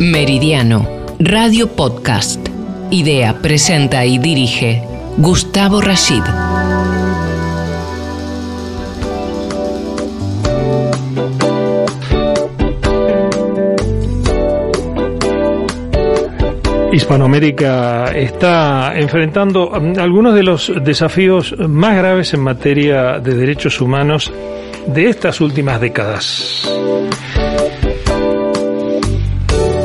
Meridiano, Radio Podcast. Idea, presenta y dirige Gustavo Rashid. Hispanoamérica está enfrentando algunos de los desafíos más graves en materia de derechos humanos de estas últimas décadas.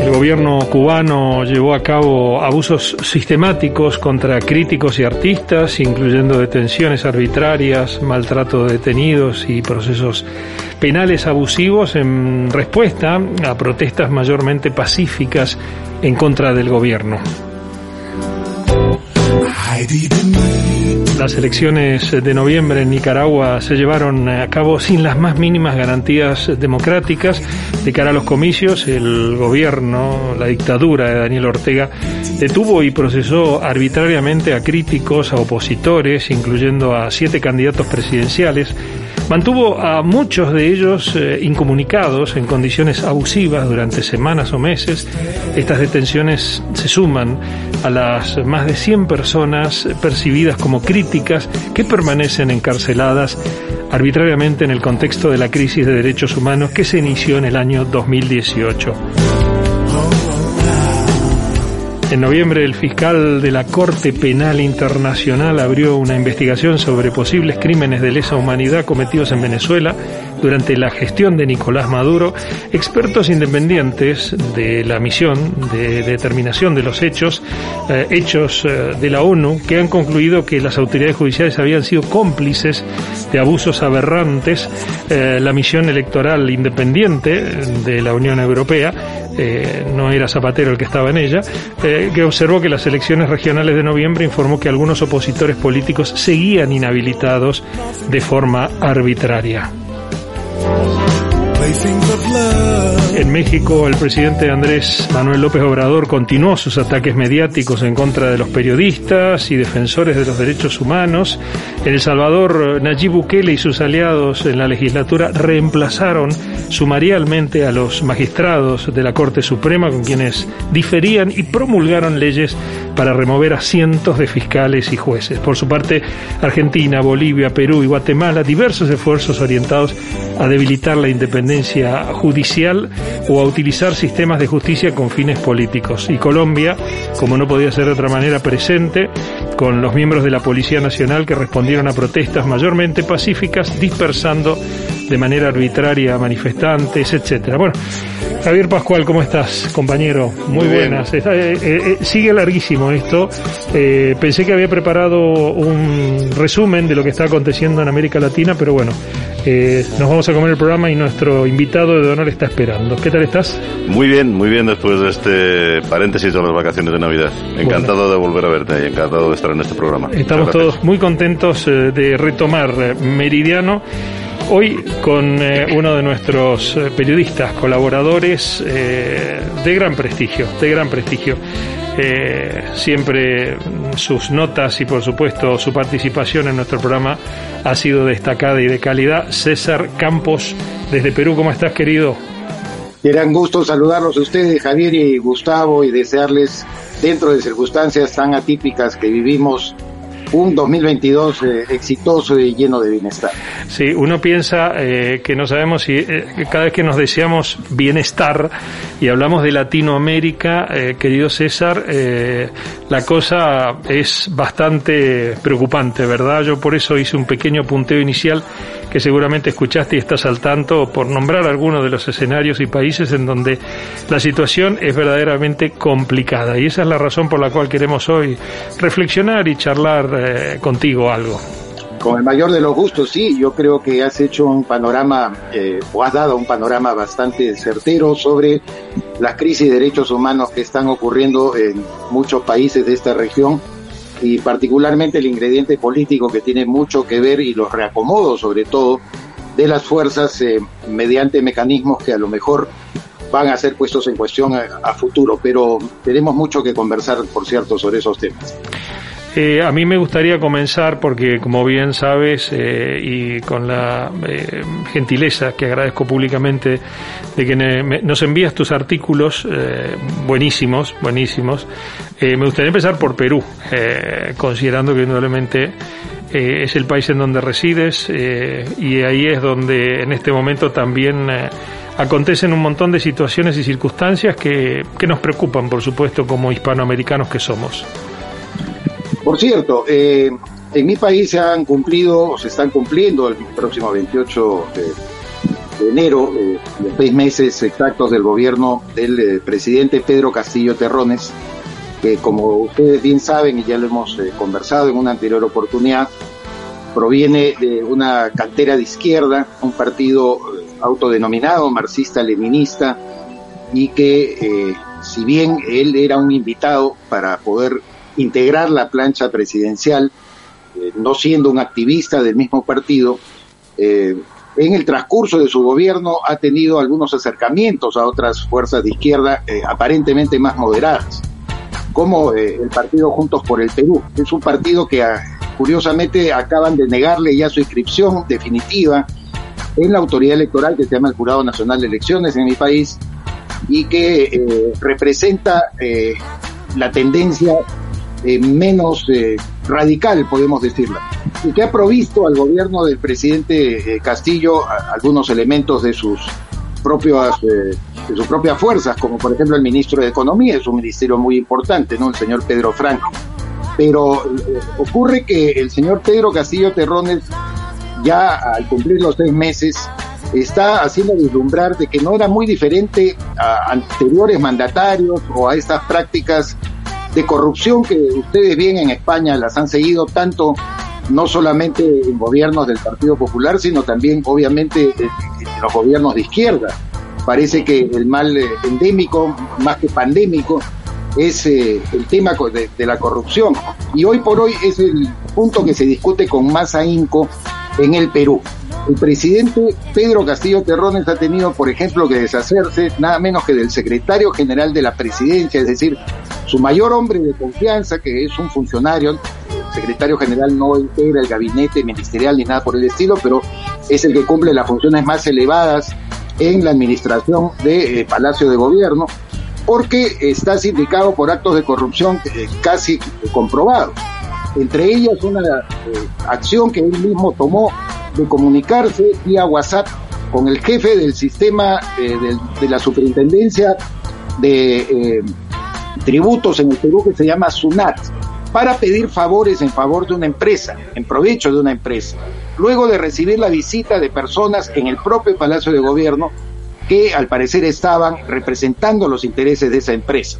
El gobierno cubano llevó a cabo abusos sistemáticos contra críticos y artistas, incluyendo detenciones arbitrarias, maltrato de detenidos y procesos penales abusivos en respuesta a protestas mayormente pacíficas en contra del gobierno. Las elecciones de noviembre en Nicaragua se llevaron a cabo sin las más mínimas garantías democráticas. De cara a los comicios, el gobierno, la dictadura de Daniel Ortega, detuvo y procesó arbitrariamente a críticos, a opositores, incluyendo a siete candidatos presidenciales Mantuvo a muchos de ellos eh, incomunicados en condiciones abusivas durante semanas o meses. Estas detenciones se suman a las más de 100 personas percibidas como críticas que permanecen encarceladas arbitrariamente en el contexto de la crisis de derechos humanos que se inició en el año 2018. En noviembre, el fiscal de la Corte Penal Internacional abrió una investigación sobre posibles crímenes de lesa humanidad cometidos en Venezuela durante la gestión de Nicolás Maduro. Expertos independientes de la misión de determinación de los hechos, eh, hechos eh, de la ONU, que han concluido que las autoridades judiciales habían sido cómplices de abusos aberrantes. Eh, la misión electoral independiente de la Unión Europea eh, no era Zapatero el que estaba en ella, eh, que observó que las elecciones regionales de noviembre informó que algunos opositores políticos seguían inhabilitados de forma arbitraria. En México, el presidente Andrés Manuel López Obrador continuó sus ataques mediáticos en contra de los periodistas y defensores de los derechos humanos. En El Salvador, Nayib Bukele y sus aliados en la legislatura reemplazaron sumarialmente a los magistrados de la Corte Suprema con quienes diferían y promulgaron leyes para remover a cientos de fiscales y jueces. Por su parte, Argentina, Bolivia, Perú y Guatemala, diversos esfuerzos orientados a debilitar la independencia judicial o a utilizar sistemas de justicia con fines políticos. Y Colombia, como no podía ser de otra manera, presente con los miembros de la Policía Nacional que respondieron a protestas mayormente pacíficas, dispersando de manera arbitraria a manifestantes, etcétera. Bueno, Javier Pascual, ¿cómo estás, compañero? Muy, buenas. Eh, eh, eh, sigue larguísimo esto. pensé que había preparado un resumen de lo que está aconteciendo en América Latina, pero bueno, nos vamos a comer el programa y nuestro invitado de honor está esperando. ¿Qué tal estás? Muy bien, muy bien después de este paréntesis de las vacaciones de Navidad. Encantado de volver a verte y encantado de estar en este programa. Estamos todos muy contentos de retomar Meridiano Hoy con eh, uno de nuestros eh, periodistas, colaboradores eh, de gran prestigio, de gran prestigio. Siempre sus notas y por supuesto su participación en nuestro programa ha sido destacada y de calidad. César Campos desde Perú, ¿cómo estás querido? Gran gusto saludarlos a ustedes, Javier y Gustavo, y desearles, dentro de circunstancias tan atípicas que vivimos, un 2022 eh, exitoso y lleno de bienestar. Sí, uno piensa eh, que no sabemos si eh, cada vez que nos deseamos bienestar y hablamos de Latinoamérica, querido César, la cosa es bastante preocupante, ¿verdad? Yo por eso hice un pequeño punteo inicial que seguramente escuchaste y estás al tanto por nombrar algunos de los escenarios y países en donde la situación es verdaderamente complicada. Y esa es la razón por la cual queremos hoy reflexionar y charlar eh, contigo algo. Con el mayor de los gustos, sí, yo creo que has hecho un panorama, eh, o has dado un panorama bastante certero sobre las crisis de derechos humanos que están ocurriendo en muchos países de esta región y particularmente el ingrediente político que tiene mucho que ver y los reacomodos sobre todo de las fuerzas eh, mediante mecanismos que a lo mejor van a ser puestos en cuestión a, futuro, pero tenemos mucho que conversar, por cierto, sobre esos temas. Eh, a mí me gustaría comenzar porque, como bien sabes, eh, y con la eh, gentileza que agradezco públicamente de que nos envías tus artículos buenísimos, buenísimos, me gustaría empezar por Perú, considerando que indudablemente es el país en donde resides y ahí es donde en este momento también acontecen un montón de situaciones y circunstancias que, que nos preocupan, por supuesto, como hispanoamericanos que somos. Por cierto, eh, en mi país se han cumplido, o se están cumpliendo el próximo 28 de, enero, eh, los seis meses exactos del gobierno del eh, presidente Pedro Castillo Terrones, que como ustedes bien saben y ya lo hemos conversado en una anterior oportunidad, proviene de una cantera de izquierda, un partido autodenominado marxista-leninista, y que si bien él era un invitado para poder integrar la plancha presidencial, eh, no siendo un activista del mismo partido, eh, en el transcurso de su gobierno ha tenido algunos acercamientos a otras fuerzas de izquierda eh, aparentemente más moderadas, como el partido Juntos por el Perú. Es un partido que ah, curiosamente acaban de negarle ya su inscripción definitiva en la autoridad electoral que se llama el Jurado Nacional de Elecciones en mi país y que representa la tendencia eh, menos eh, radical, podemos decirlo, y que ha provisto al gobierno del presidente eh, Castillo algunos elementos de sus propias de sus propias fuerzas, como por ejemplo el ministro de Economía, es un ministerio muy importante, ¿no? El señor Pedro Franco. Pero ocurre que el señor Pedro Castillo Terrones, ya al cumplir los seis meses, está haciendo vislumbrar de que no era muy diferente a anteriores mandatarios o a estas prácticas de corrupción que ustedes bien en España las han seguido tanto no solamente en gobiernos del Partido Popular, sino también obviamente en, los gobiernos de izquierda. Parece que el mal eh, endémico, más que pandémico, es eh, el tema de, de, la corrupción. Y hoy por hoy es el punto que se discute con más ahínco en el Perú. El presidente Pedro Castillo Terrones ha tenido, por ejemplo, que deshacerse nada menos que del secretario general de la presidencia, es decir, su mayor hombre de confianza, que es un funcionario, el secretario general no integra el gabinete ministerial ni nada por el estilo, pero es el que cumple las funciones más elevadas en la administración de eh, Palacio de Gobierno, porque está sindicado por actos de corrupción eh, casi comprobados. Entre ellas una eh, acción que él mismo tomó de comunicarse vía WhatsApp con el jefe del sistema de, la superintendencia de tributos en el Perú que se llama SUNAT, para pedir favores en favor de una empresa, en provecho de una empresa, luego de recibir la visita de personas en el propio Palacio de Gobierno que al parecer estaban representando los intereses de esa empresa.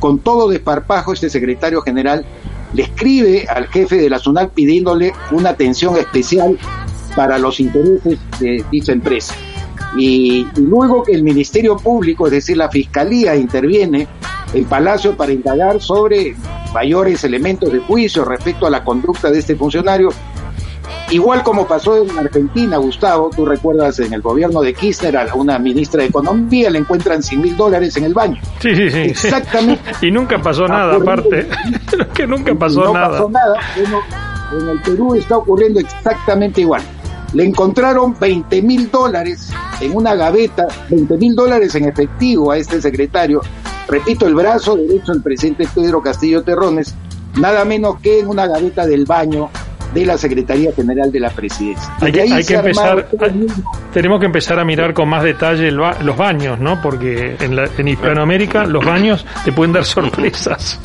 Con todo desparpajo, este secretario general le escribe al jefe de la SUNAT pidiéndole una atención especial para los intereses de dicha empresa. Y, y, luego que el Ministerio Público, es decir, la Fiscalía, interviene el Palacio para indagar sobre mayores elementos de juicio respecto a la conducta de este funcionario. Igual como pasó en Argentina, Gustavo, tú recuerdas en el gobierno de Kirchner a una ministra de Economía le encuentran 100 mil dólares en el baño. Sí, sí, sí. Exactamente. y nunca pasó nada, aparte. que nunca pasó no nada. Pasó nada. en el Perú está ocurriendo exactamente igual. Le encontraron 20 mil dólares en una gaveta, 20 mil dólares en efectivo a este secretario repito, el brazo derecho del presidente Pedro Castillo Terrones, nada menos que en una gaveta del baño de la Secretaría General de la Presidencia. Hay que, empezar, tenemos que empezar a mirar con más detalle los baños, ¿no? Porque en, en Hispanoamérica los baños te pueden dar sorpresas.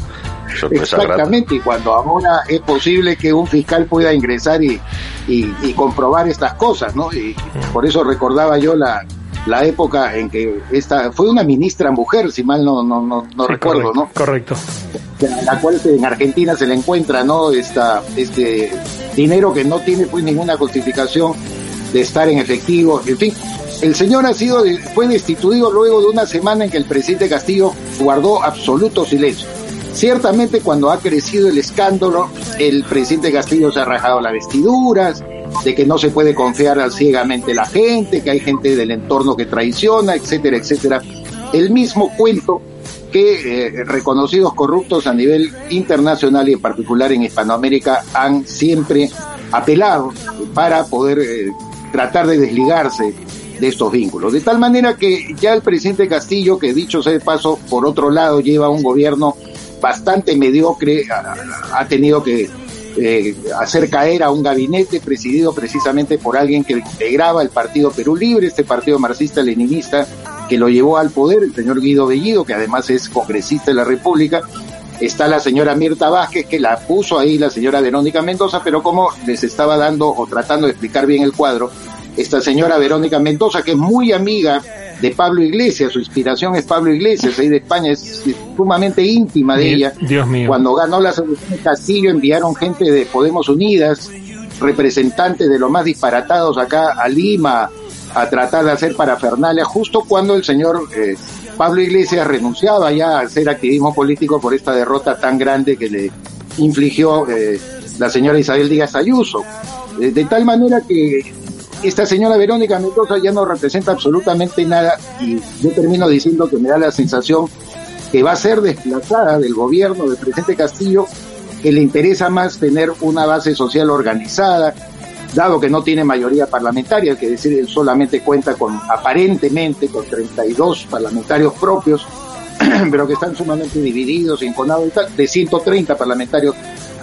Exactamente, y cuando ahora es posible que un fiscal pueda ingresar y, y comprobar estas cosas, ¿no? Y por eso recordaba yo la, la época en que esta fue una ministra mujer, si mal no no no, no recuerdo, ¿no? Correcto. La cual en Argentina se le encuentra, ¿no? Esta este dinero que no tiene pues ninguna justificación de estar en efectivo, en fin. El señor ha sido fue destituido luego de una semana en que el presidente Castillo guardó absoluto silencio. Ciertamente cuando ha crecido el escándalo, el presidente Castillo se ha rajado las vestiduras, de que no se puede confiar ciegamente la gente, que hay gente del entorno que traiciona, etcétera, etcétera. El mismo cuento que eh, reconocidos corruptos a nivel internacional y en particular en Hispanoamérica han siempre apelado para poder eh, tratar de desligarse de estos vínculos. De tal manera que ya el presidente Castillo, que dicho sea de paso, por otro lado lleva un gobierno bastante mediocre, ha, tenido que eh, hacer caer a un gabinete presidido precisamente por alguien que integraba el Partido Perú Libre, este partido marxista-leninista que lo llevó al poder, el señor Guido Bellido, que además es congresista de la República. Está la señora Mirta Vázquez, que la puso ahí la señora Verónica Mendoza, pero como les estaba dando o tratando de explicar bien el cuadro, esta señora Verónica Mendoza, que es muy amiga de Pablo Iglesias, su inspiración es Pablo Iglesias, ahí de España, es, sumamente íntima de ella. Dios mío. Cuando ganó la elecciones Castillo enviaron gente de Podemos Unidas, representantes de los más disparatados acá a Lima, a tratar de hacer parafernalia, justo cuando el señor eh, Pablo Iglesias renunciaba ya a hacer activismo político por esta derrota tan grande que le infligió eh, la señora Isabel Díaz Ayuso. Eh, de tal manera que esta señora Verónica Mendoza ya no representa absolutamente nada y yo termino diciendo que me da la sensación que va a ser desplazada del gobierno del presidente Castillo, que le interesa más tener una base social organizada, dado que no tiene mayoría parlamentaria, que decir, él solamente cuenta con, aparentemente, con 32 parlamentarios propios, pero que están sumamente divididos, enconados y tal, de 130 parlamentarios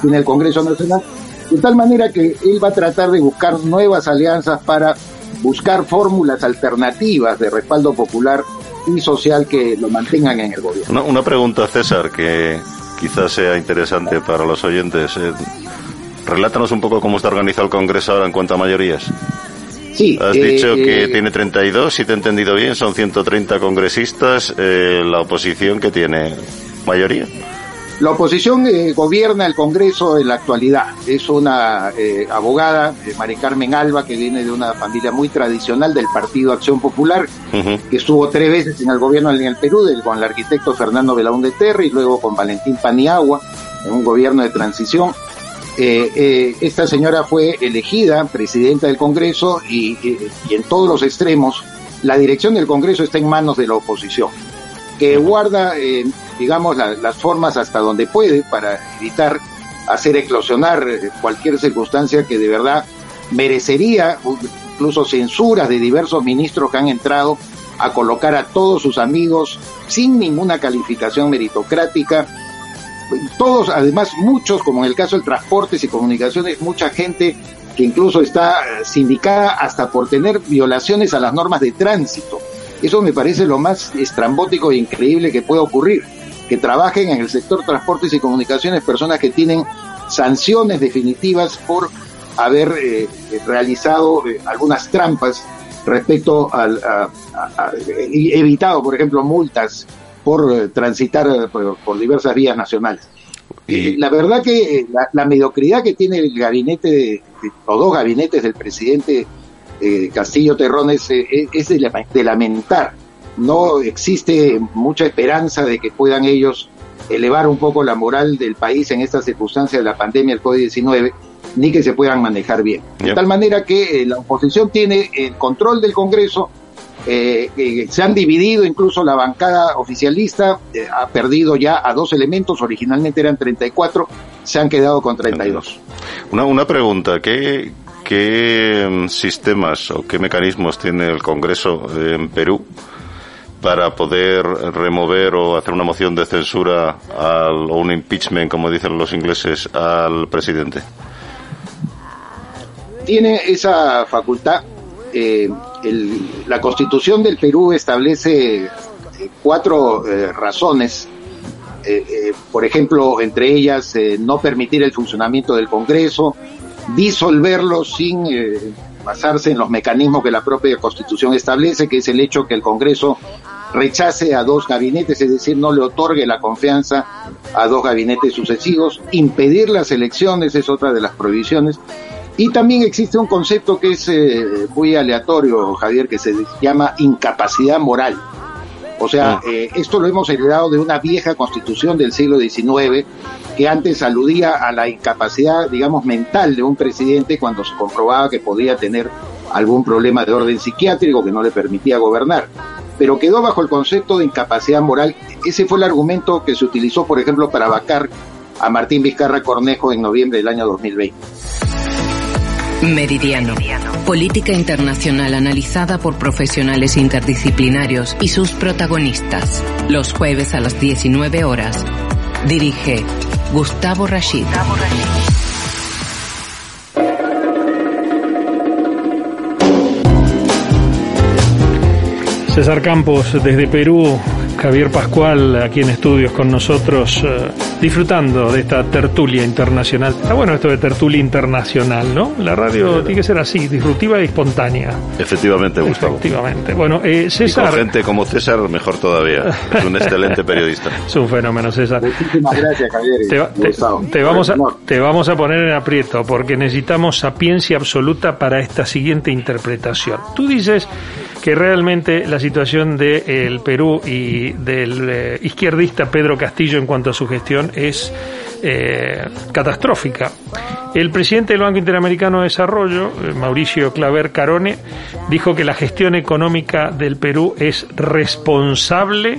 en el Congreso Nacional, de tal manera que él va a tratar de buscar nuevas alianzas para buscar fórmulas alternativas de respaldo popular y social que lo mantengan en el gobierno. Una, pregunta, César, que quizás sea interesante para los oyentes. Eh, relátanos un poco cómo está organizado el Congreso ahora en cuanto a mayorías. Sí, Has dicho eh, que tiene 32, si te he entendido bien, son 130 congresistas. Eh, la oposición que tiene mayoría. La oposición eh, gobierna el Congreso en la actualidad. Es una eh, abogada, eh, Mari Carmen Alba, que viene de una familia muy tradicional del Partido Acción Popular, que estuvo tres veces en el gobierno en el Perú, con el arquitecto Fernando Belaúnde Terry y luego con Valentín Paniagua, en un gobierno de transición. esta señora fue elegida presidenta del Congreso y en todos los extremos la dirección del Congreso está en manos de la oposición que guarda, eh, digamos, las formas hasta donde puede para evitar hacer eclosionar eh, cualquier circunstancia que de verdad merecería incluso censuras de diversos ministros que han entrado a colocar a todos sus amigos sin ninguna calificación meritocrática. Todos, además, muchos, como en el caso del transportes y comunicaciones, mucha gente que incluso está eh, sindicada hasta por tener violaciones a las normas de tránsito. Eso me parece lo más estrambótico e increíble que puede ocurrir, que trabajen en el sector transportes y comunicaciones personas que tienen sanciones definitivas por haber eh, realizado eh, algunas trampas respecto al evitado, por ejemplo, multas por eh, transitar por, diversas vías nacionales. Y... la verdad que la, mediocridad que tiene el gabinete, de, los dos gabinetes del presidente eh, Castillo Terrones eh, eh, es de, lamentar. No existe mucha esperanza de que puedan ellos elevar un poco la moral del país en esta circunstancia de la pandemia del COVID-19, ni que se puedan manejar bien. De tal manera que la oposición tiene el control del Congreso, se han dividido, incluso la bancada oficialista ha perdido ya a dos elementos, originalmente eran 34, se han quedado con 32. Una, una pregunta, ¿qué, ¿Qué mm, sistemas o qué mecanismos tiene el Congreso en Perú para poder remover o hacer una moción de censura al, o un impeachment, como dicen los ingleses, al presidente? Tiene esa facultad. Eh, la Constitución del Perú establece eh, cuatro eh, razones por ejemplo, entre ellas no permitir el funcionamiento del Congreso, disolverlo sin eh, basarse en los mecanismos que la propia Constitución establece, que es el hecho que el Congreso rechace a dos gabinetes, es decir, no le otorgue la confianza a dos gabinetes sucesivos, impedir las elecciones es otra de las prohibiciones. Y también existe un concepto que es eh, muy aleatorio, Javier, que se llama incapacidad moral. O sea, ah. eh, esto lo hemos heredado de una vieja constitución del siglo XIX que antes aludía a la incapacidad, digamos, mental de un presidente cuando se comprobaba que podía tener algún problema de orden psiquiátrico que no le permitía gobernar. pero quedó bajo el concepto de incapacidad moral. Ese fue el argumento que se utilizó, por ejemplo, para vacar a Martín Vizcarra Cornejo en noviembre del año 2020. Meridiano. Política internacional analizada por profesionales interdisciplinarios y sus protagonistas. Los jueves a las 19 horas. Dirige Gustavo Rashid. César Campos desde Perú, Javier Pascual aquí en estudios con nosotros, eh, disfrutando de esta tertulia internacional. Está bueno esto de tertulia internacional, ¿no? La radio tiene que ser así, disruptiva y espontánea. Efectivamente, Gustavo. Efectivamente. Bueno, eh, César. Y con gente como César, mejor todavía. Es un excelente periodista. es un fenómeno, César. Muchísimas gracias, Javier. Te, vamos a, te vamos a poner en aprieto porque necesitamos sapiencia absoluta para esta siguiente interpretación. Tú dices que realmente la situación del el Perú y del eh, izquierdista Pedro Castillo en cuanto a su gestión es eh, catastrófica. El presidente del Banco Interamericano de Desarrollo, eh, Mauricio Claver Carone, dijo que la gestión económica del Perú es responsable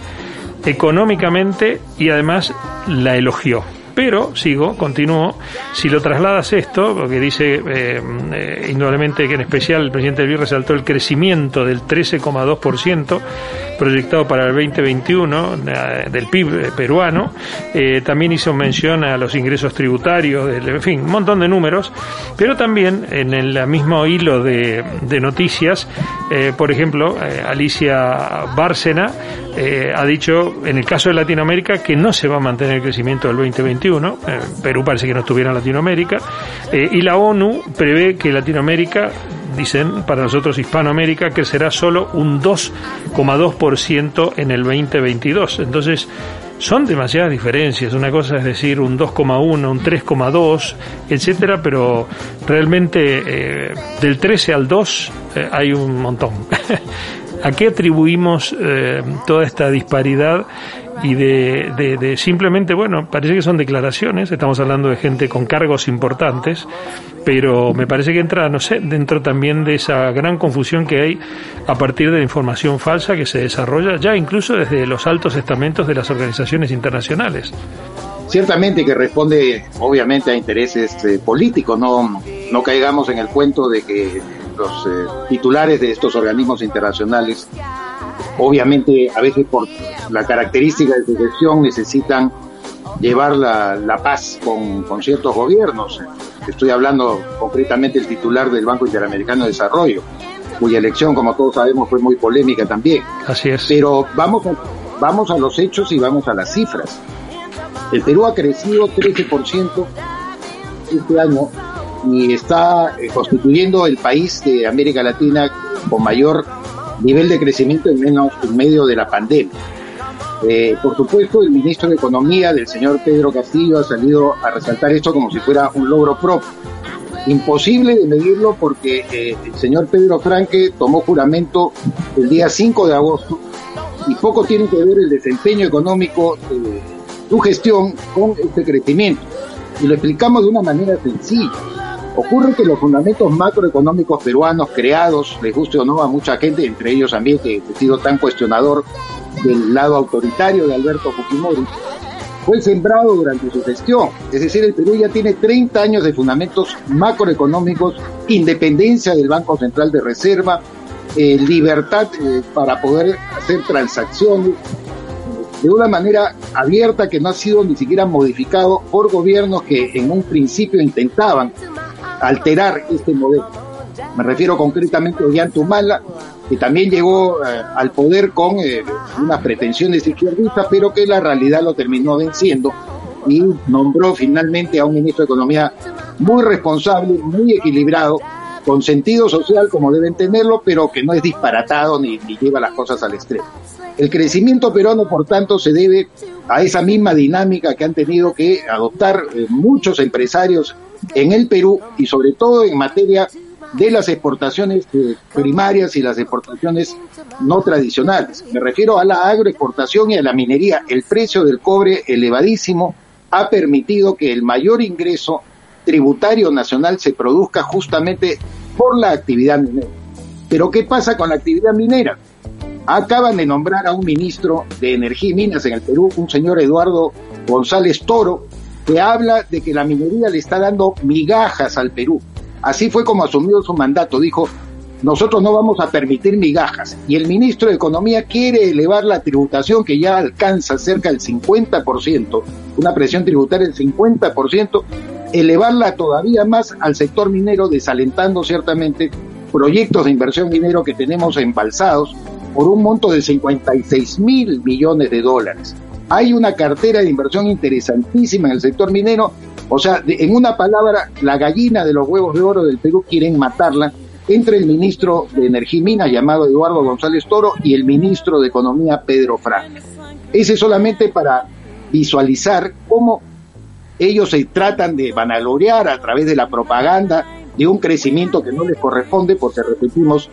económicamente y además la elogió. Pero, sigo, continúo, si lo trasladas esto, porque dice eh, eh, indudablemente que en especial el presidente del resaltó el crecimiento del 13,2% proyectado para el 2021 eh, del PIB peruano, también hizo mención a los ingresos tributarios, en fin, un montón de números, pero también en el mismo hilo de, de noticias, por ejemplo, Alicia Bárcena ha dicho, en el caso de Latinoamérica, que no se va a mantener el crecimiento del 2021 eh, Perú parece que no estuviera en Latinoamérica, eh, y la ONU prevé que Latinoamérica, dicen para nosotros Hispanoamérica, crecerá solo un 2,2% en el 2022. Entonces, son demasiadas diferencias. Una cosa es decir un 2,1, un 3,2, etcétera, pero realmente eh, del 13 al 2 hay un montón. ¿A qué atribuimos toda esta disparidad y de, de, simplemente, bueno, parece que son declaraciones, estamos hablando de gente con cargos importantes, pero me parece que entra, no sé, dentro también de esa gran confusión que hay a partir de la información falsa que se desarrolla ya incluso desde los altos estamentos de las organizaciones internacionales. Ciertamente que responde obviamente a intereses eh, políticos, no, no caigamos en el cuento de que los eh, titulares de estos organismos internacionales obviamente a veces por la característica de su gestión necesitan llevar la, paz con, ciertos gobiernos. Estoy hablando concretamente del titular del Banco Interamericano de Desarrollo, cuya elección, como todos sabemos, fue muy polémica también. Así es. Pero vamos a, vamos a los hechos y vamos a las cifras. El Perú ha crecido 13% este año y está eh, constituyendo el país de América Latina con mayor nivel de crecimiento en menos en medio de la pandemia. Eh, por supuesto, el ministro de Economía del señor Pedro Castillo ha salido a resaltar esto como si fuera un logro propio. Imposible de medirlo porque eh, el señor Pedro Franque tomó juramento el día 5 de agosto y poco tiene que ver el desempeño económico de su gestión con este crecimiento. Y lo explicamos de una manera sencilla Ocurre que los fundamentos macroeconómicos peruanos creados, les guste o no a mucha gente, entre ellos a mí que he sido tan cuestionador del lado autoritario de Alberto Fujimori, fue sembrado durante su gestión. Es decir, el Perú ya tiene 30 años de fundamentos macroeconómicos, independencia del Banco Central de Reserva, eh, libertad eh, para poder hacer transacciones de una manera abierta que no ha sido ni siquiera modificado por gobiernos que en un principio intentaban alterar este modelo. Me refiero concretamente a Ollantumala, que también llegó eh, al poder con eh, unas pretensiones izquierdistas, pero que la realidad lo terminó venciendo y nombró finalmente a un ministro de Economía muy responsable, muy equilibrado, con sentido social como deben tenerlo, pero que no es disparatado ni, lleva las cosas al extremo. El crecimiento peruano, por tanto, se debe a esa misma dinámica que han tenido que adoptar eh, muchos empresarios en el Perú y sobre todo en materia de las exportaciones eh, primarias y las exportaciones no tradicionales. Me refiero a la agroexportación y a la minería. El precio del cobre elevadísimo ha permitido que el mayor ingreso tributario nacional se produzca justamente por la actividad minera. Pero ¿qué pasa con la actividad minera? acaban de nombrar a un ministro de Energía y Minas en el Perú, un señor Eduardo González Toro, que habla de que la minería le está dando migajas al Perú. Así fue como asumió su mandato, dijo, nosotros no vamos a permitir migajas. Y el ministro de Economía quiere elevar la tributación que ya alcanza cerca del 50%, una presión tributaria del 50%, elevarla todavía más al sector minero, desalentando ciertamente proyectos de inversión minero que tenemos embalsados por un monto de 56 mil millones de dólares. Hay una cartera de inversión interesantísima en el sector minero, o sea, en una palabra, la gallina de los huevos de oro del Perú quieren matarla entre el ministro de Energía y Minas llamado Eduardo González Toro y el ministro de Economía Pedro Franco. Ese solamente para visualizar cómo ellos se tratan de vanagloriar a través de la propaganda de un crecimiento que no les corresponde, porque repetimos,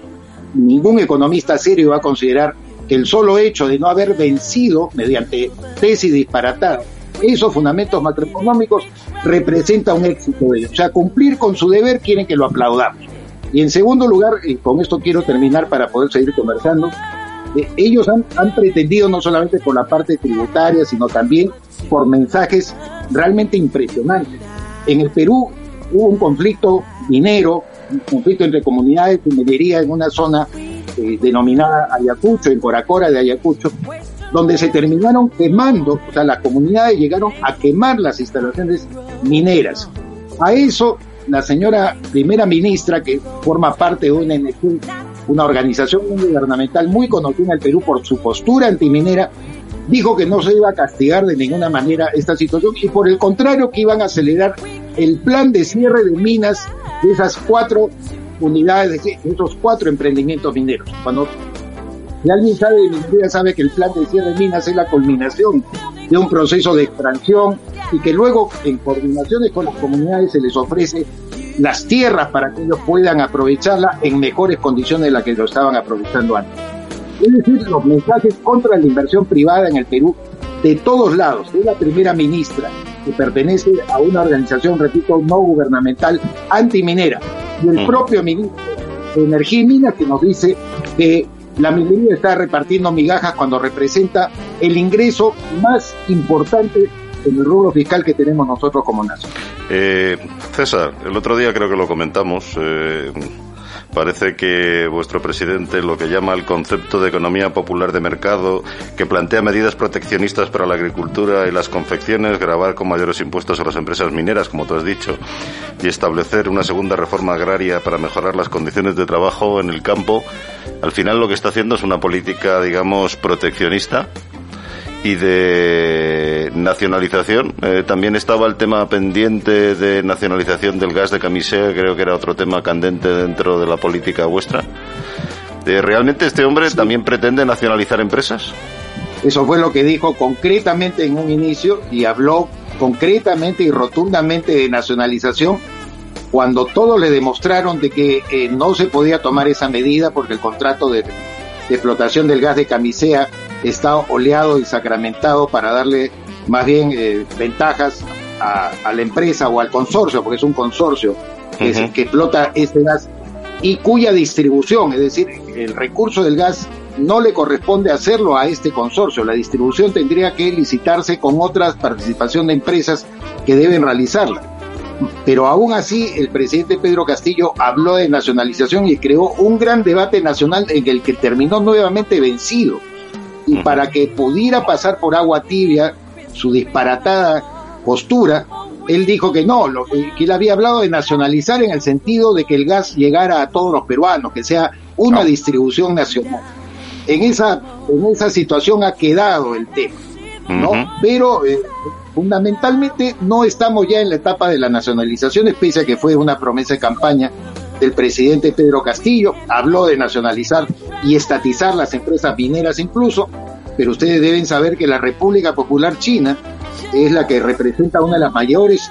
ningún economista serio va a considerar el solo hecho de no haber vencido mediante tesis disparatadas esos fundamentos macroeconómicos representa un éxito de ellos. O sea, cumplir con su deber quieren que lo aplaudamos. Y en segundo lugar, y con esto quiero terminar para poder seguir conversando, eh, ellos han, han pretendido no solamente por la parte tributaria, sino también por mensajes realmente impresionantes. En el Perú hubo un conflicto minero, un conflicto entre comunidades de minería en una zona eh, denominada Ayacucho, en Coracora de Ayacucho, donde se terminaron quemando, o sea, las comunidades llegaron a quemar las instalaciones mineras. A eso, la señora primera ministra, que forma parte de una una organización gubernamental muy conocida en el Perú por su postura antiminera, dijo que no se iba a castigar de ninguna manera esta situación y por el contrario que iban a acelerar el plan de cierre de minas de esas cuatro unidades, de esos cuatro emprendimientos mineros. Cuando si alguien sabe de minería, sabe que el plan de cierre de minas es la culminación de un proceso de extracción y que luego en coordinaciones con las comunidades se les ofrece las tierras para que ellos puedan aprovecharla en mejores condiciones de las que lo estaban aprovechando antes. Es decir, los mensajes contra la inversión privada en el Perú de todos lados, de la primera ministra, que pertenece a una organización, repito, no gubernamental antiminera, y el propio ministro de Energía y Minas que nos dice que la minería está repartiendo migajas cuando representa el ingreso más importante en el rubro fiscal que tenemos nosotros como nación. Eh, César, el otro día creo que lo comentamos. Eh, Parece que vuestro presidente lo que llama el concepto de economía popular de mercado, que plantea medidas proteccionistas para la agricultura y las confecciones, grabar con mayores impuestos a las empresas mineras, como tú has dicho, y establecer una segunda reforma agraria para mejorar las condiciones de trabajo en el campo, al final lo que está haciendo es una política, digamos, proteccionista y de nacionalización. Eh, también estaba el tema pendiente de nacionalización del gas de camisea, creo que era otro tema candente dentro de la política vuestra. Eh, ¿Realmente este hombre también pretende nacionalizar empresas? Eso fue lo que dijo concretamente en un inicio y habló concretamente y rotundamente de nacionalización cuando todos le demostraron de que eh, no se podía tomar esa medida porque el contrato de, de explotación del gas de camisea está oleado y sacramentado para darle más bien eh, ventajas a, la empresa o al consorcio, porque es un consorcio que, es que explota ese gas y cuya distribución, es decir, el recurso del gas no le corresponde hacerlo a este consorcio. La distribución tendría que licitarse con otras participación de empresas que deben realizarla. Pero aún así, el presidente Pedro Castillo habló de nacionalización y creó un gran debate nacional en el que terminó nuevamente vencido y para que pudiera pasar por agua tibia su disparatada postura, él dijo que no, lo, que él había hablado de nacionalizar en el sentido de que el gas llegara a todos los peruanos, que sea una distribución nacional. En esa, en esa situación ha quedado el tema, ¿no? Pero eh, fundamentalmente no estamos ya en la etapa de la nacionalización, pese a que fue una promesa de campaña del presidente Pedro Castillo, habló de nacionalizar y estatizar las empresas mineras incluso, pero ustedes deben saber que la República Popular China es la que representa una de las mayores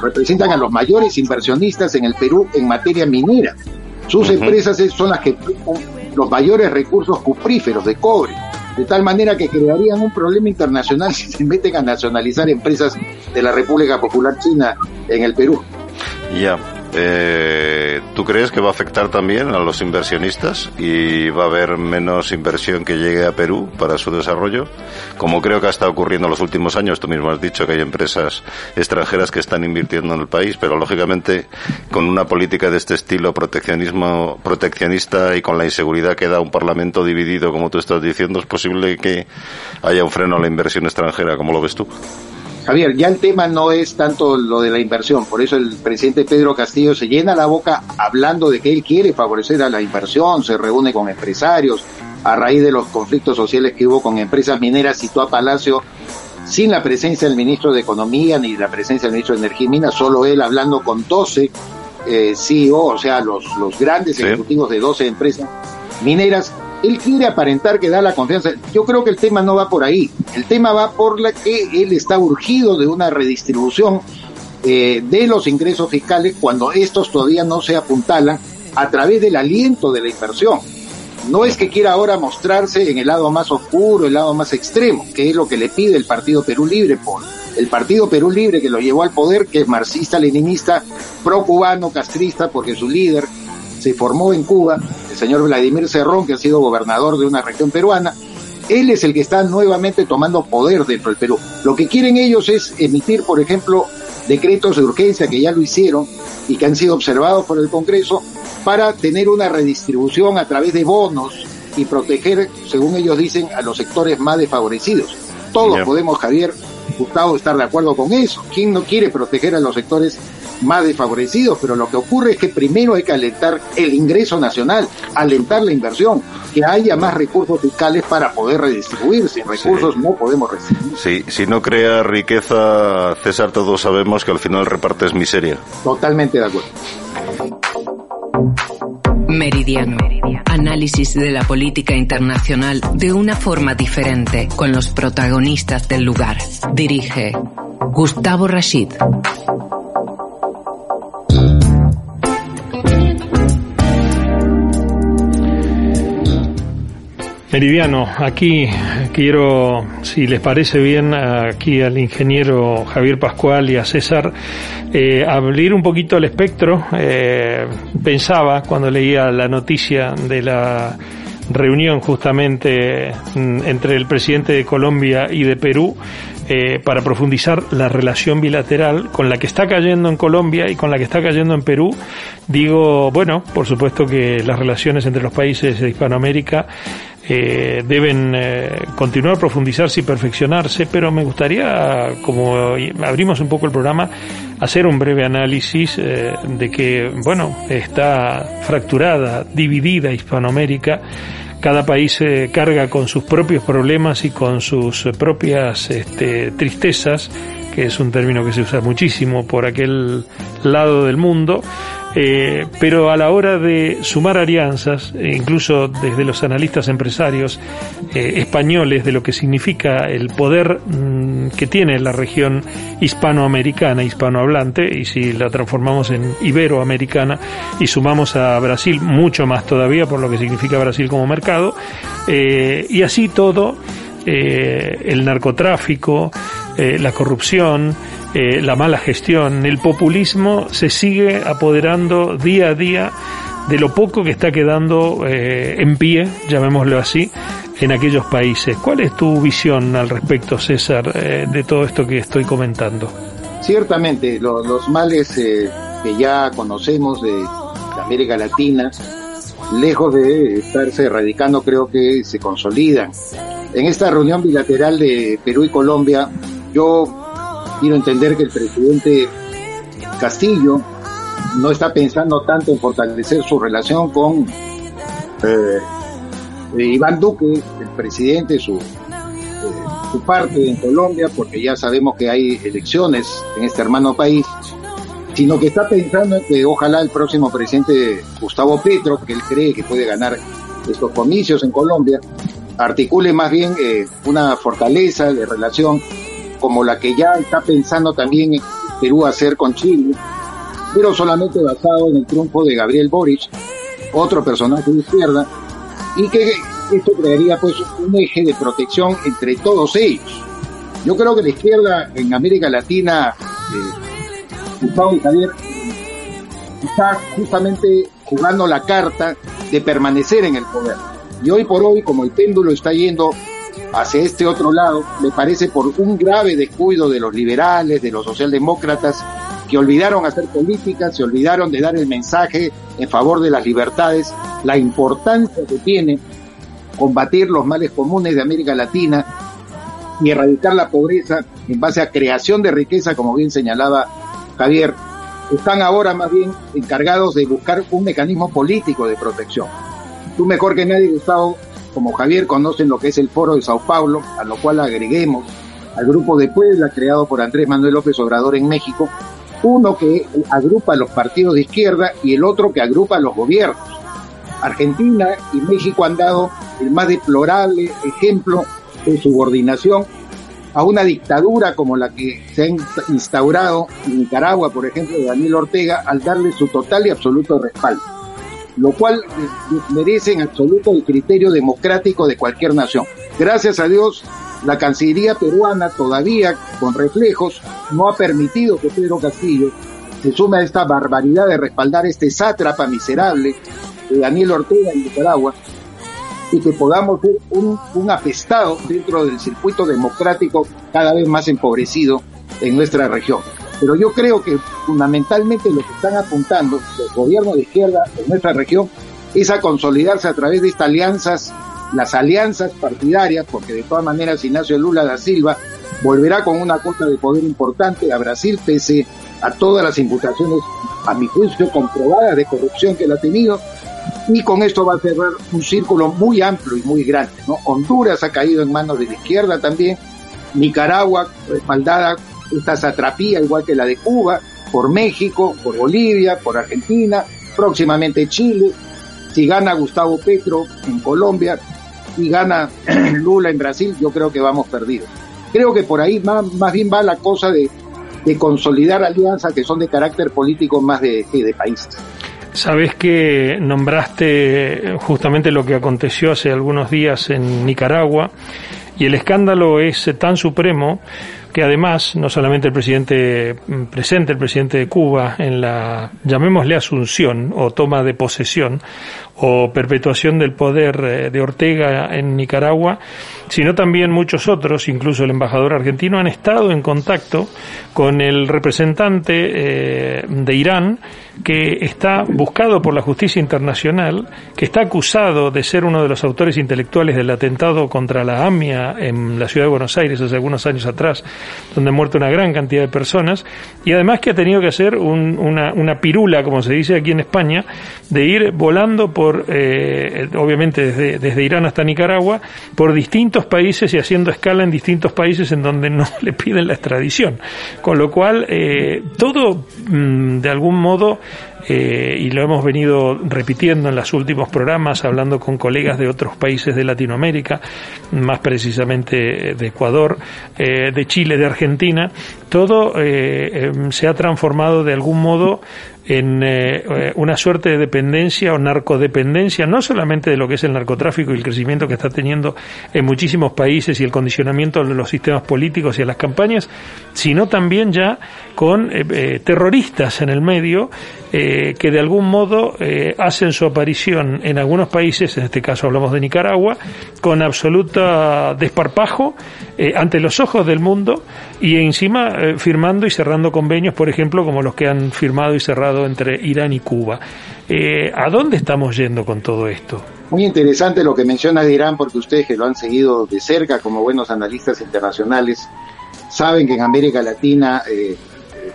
representan a los mayores inversionistas en el Perú en materia minera. Sus empresas son las que tienen los mayores recursos cupríferos de cobre, de tal manera que crearían un problema internacional si se meten a nacionalizar empresas de la República Popular China en el Perú. Ya. Eh, ¿Tú crees que va a afectar también a los inversionistas y va a haber menos inversión que llegue a Perú para su desarrollo? Como creo que ha estado ocurriendo en los últimos años, tú mismo has dicho que hay empresas extranjeras que están invirtiendo en el país, pero lógicamente con una política de este estilo, proteccionismo, proteccionista y con la inseguridad que da un Parlamento dividido, como tú estás diciendo, es posible que haya un freno a la inversión extranjera. ¿Cómo lo ves tú? Javier, ya el tema no es tanto lo de la inversión, por eso el presidente Pedro Castillo se llena la boca hablando de que él quiere favorecer a la inversión, se reúne con empresarios, a raíz de los conflictos sociales que hubo con empresas mineras, citó a Palacio sin la presencia del ministro de Economía ni la presencia del ministro de Energía y Minas, solo él hablando con 12 eh, CEO, o sea, los, los grandes ejecutivos de 12 empresas mineras, él quiere aparentar que da la confianza. Yo creo que el tema no va por ahí. El tema va por la que él está urgido de una redistribución eh, de los ingresos fiscales cuando estos todavía no se apuntalan a través del aliento de la inversión. No es que quiera ahora mostrarse en el lado más oscuro, el lado más extremo, que es lo que le pide el Partido Perú Libre, por el Partido Perú Libre que lo llevó al poder, que es marxista-leninista, pro-cubano, castrista, porque su líder se formó en Cuba, señor Vladimir Cerrón, que ha sido gobernador de una región peruana, él es el que está nuevamente tomando poder dentro del Perú. Lo que quieren ellos es emitir, por ejemplo, decretos de urgencia que ya lo hicieron y que han sido observados por el Congreso para tener una redistribución a través de bonos y proteger, según ellos dicen, a los sectores más desfavorecidos. Todos podemos, Javier, Gustavo, estar de acuerdo con eso. ¿Quién no quiere proteger a los sectores más desfavorecidos, pero lo que ocurre es que primero hay que alentar el ingreso nacional, alentar la inversión, que haya más recursos fiscales para poder redistribuir. Sin recursos no podemos redistribuir. Sí, si no crea riqueza, César, todos sabemos que al final repartes miseria. Totalmente de acuerdo. Meridiano. Análisis de la política internacional de una forma diferente, con los protagonistas del lugar. Dirige Gustavo Rashid. Meridiano, aquí quiero, si les parece bien, aquí al ingeniero Javier Pascual y a César, eh, abrir un poquito el espectro. Eh, pensaba cuando leía la noticia de la reunión justamente mm, entre el presidente de Colombia y de Perú eh, para profundizar la relación bilateral con la que está cayendo en Colombia y con la que está cayendo en Perú. Digo, bueno, por supuesto que las relaciones entre los países de Hispanoamérica eh, deben eh, continuar profundizarse y perfeccionarse, pero me gustaría, como abrimos un poco el programa, hacer un breve análisis eh, de que, bueno, está fracturada, dividida Hispanoamérica, cada país se carga con sus propios problemas y con sus propias este, tristezas, que es un término que se usa muchísimo por aquel lado del mundo, eh, pero a la hora de sumar alianzas, e incluso desde los analistas empresarios eh, españoles, de lo que significa el poder mm, que tiene la región hispanoamericana, hispanohablante, y si la transformamos en iberoamericana y sumamos a Brasil mucho más todavía por lo que significa Brasil como mercado, eh, y así todo, el narcotráfico, la corrupción, eh, la mala gestión, el populismo se sigue apoderando día a día de lo poco que está quedando eh, en pie, llamémoslo así, en aquellos países. ¿Cuál es tu visión al respecto, César, eh, de todo esto que estoy comentando? Ciertamente, los males que ya conocemos de América Latina, lejos de estarse erradicando, creo que se consolidan. En esta reunión bilateral de Perú y Colombia, yo quiero entender que el presidente Castillo no está pensando tanto en fortalecer su relación con eh, Iván Duque, el presidente, su, eh, su parte en Colombia, porque ya sabemos que hay elecciones en este hermano país, sino que está pensando en que ojalá el próximo presidente Gustavo Petro, que él cree que puede ganar estos comicios en Colombia, articule más bien eh, una fortaleza de relación como la que ya está pensando también en Perú hacer con Chile, pero solamente basado en el triunfo de Gabriel Boric, otro personaje de izquierda, y que esto crearía pues un eje de protección entre todos ellos. Yo creo que la izquierda en América Latina, eh, Gustavo y Javier, está justamente jugando la carta de permanecer en el poder. Y hoy por hoy, como el péndulo está yendo hacia este otro lado, me parece por un grave descuido de los liberales, de los socialdemócratas, que olvidaron hacer política, se olvidaron de dar el mensaje en favor de las libertades, la importancia que tiene combatir los males comunes de América Latina y erradicar la pobreza en base a creación de riqueza, como bien señalaba Javier, están ahora más bien encargados de buscar un mecanismo político de protección. Tú mejor que nadie, Gustavo, como Javier, conocen lo que es el Foro de Sao Paulo, a lo cual agreguemos al grupo de Puebla creado por Andrés Manuel López Obrador en México, uno que agrupa los partidos de izquierda y el otro que agrupa los gobiernos. Argentina y México han dado el más deplorable ejemplo de subordinación a una dictadura como la que se ha instaurado en Nicaragua, por ejemplo, de Daniel Ortega, al darle su total y absoluto respaldo, lo cual merece en absoluto el criterio democrático de cualquier nación. Gracias a Dios, la Cancillería peruana todavía, con reflejos, no ha permitido que Pedro Castillo se sume a esta barbaridad de respaldar este sátrapa miserable de Daniel Ortega en Nicaragua, y que podamos ser un, un apestado dentro del circuito democrático cada vez más empobrecido en nuestra región. Pero yo creo que fundamentalmente lo que están apuntando los gobiernos de izquierda en nuestra región es a consolidarse a través de estas alianzas, las alianzas partidarias, porque de todas maneras Ignacio Lula da Silva volverá con una cuota de poder importante a Brasil, pese a todas las imputaciones, a mi juicio, comprobadas de corrupción que él ha tenido, y con esto va a cerrar un círculo muy amplio y muy grande. ¿no? Honduras ha caído en manos de la izquierda también, Nicaragua respaldada esta satrapía igual que la de Cuba, por México, por Bolivia, por Argentina, próximamente Chile, si gana Gustavo Petro en Colombia y gana Lula en Brasil, yo creo que vamos perdidos. Creo que por ahí más, más bien va la cosa de, de consolidar alianzas que son de carácter político más de, de países. Sabes que nombraste justamente lo que aconteció hace algunos días en Nicaragua y el escándalo es tan supremo que además no solamente el presidente mm, presente, el presidente de Cuba, en la, llamémosle asunción o toma de posesión o perpetuación del poder eh, de Ortega en Nicaragua, sino también muchos otros, incluso el embajador argentino, han estado en contacto con el representante eh, de Irán que está buscado por la justicia internacional, que está acusado de ser uno de los autores intelectuales del atentado contra la AMIA en la ciudad de Buenos Aires hace algunos años atrás, donde han muerto una gran cantidad de personas, y además que ha tenido que hacer una, una pirula, como se dice aquí en España, de ir volando por eh, obviamente desde, desde Irán hasta Nicaragua, por distintos países y haciendo escala en distintos países en donde no le piden la extradición. Con lo cual, eh, todo mm, de algún modo eh, y lo hemos venido repitiendo en los últimos programas, hablando con colegas de otros países de Latinoamérica, más precisamente de Ecuador, eh, de Chile, de Argentina, todo eh, em, se ha transformado de algún modo en una suerte de dependencia o narcodependencia, no solamente de lo que es el narcotráfico y el crecimiento que está teniendo en muchísimos países y el condicionamiento de los sistemas políticos y a las campañas, sino también ya con terroristas en el medio eh, que de algún modo eh, hacen su aparición en algunos países, en este caso hablamos de Nicaragua, con absoluta desparpajo eh, ante los ojos del mundo y encima firmando y cerrando convenios, por ejemplo, como los que han firmado y cerrado entre Irán y Cuba. ¿A dónde estamos yendo con todo esto? Muy interesante lo que menciona de Irán, porque ustedes que lo han seguido de cerca como buenos analistas internacionales, saben que en América Latina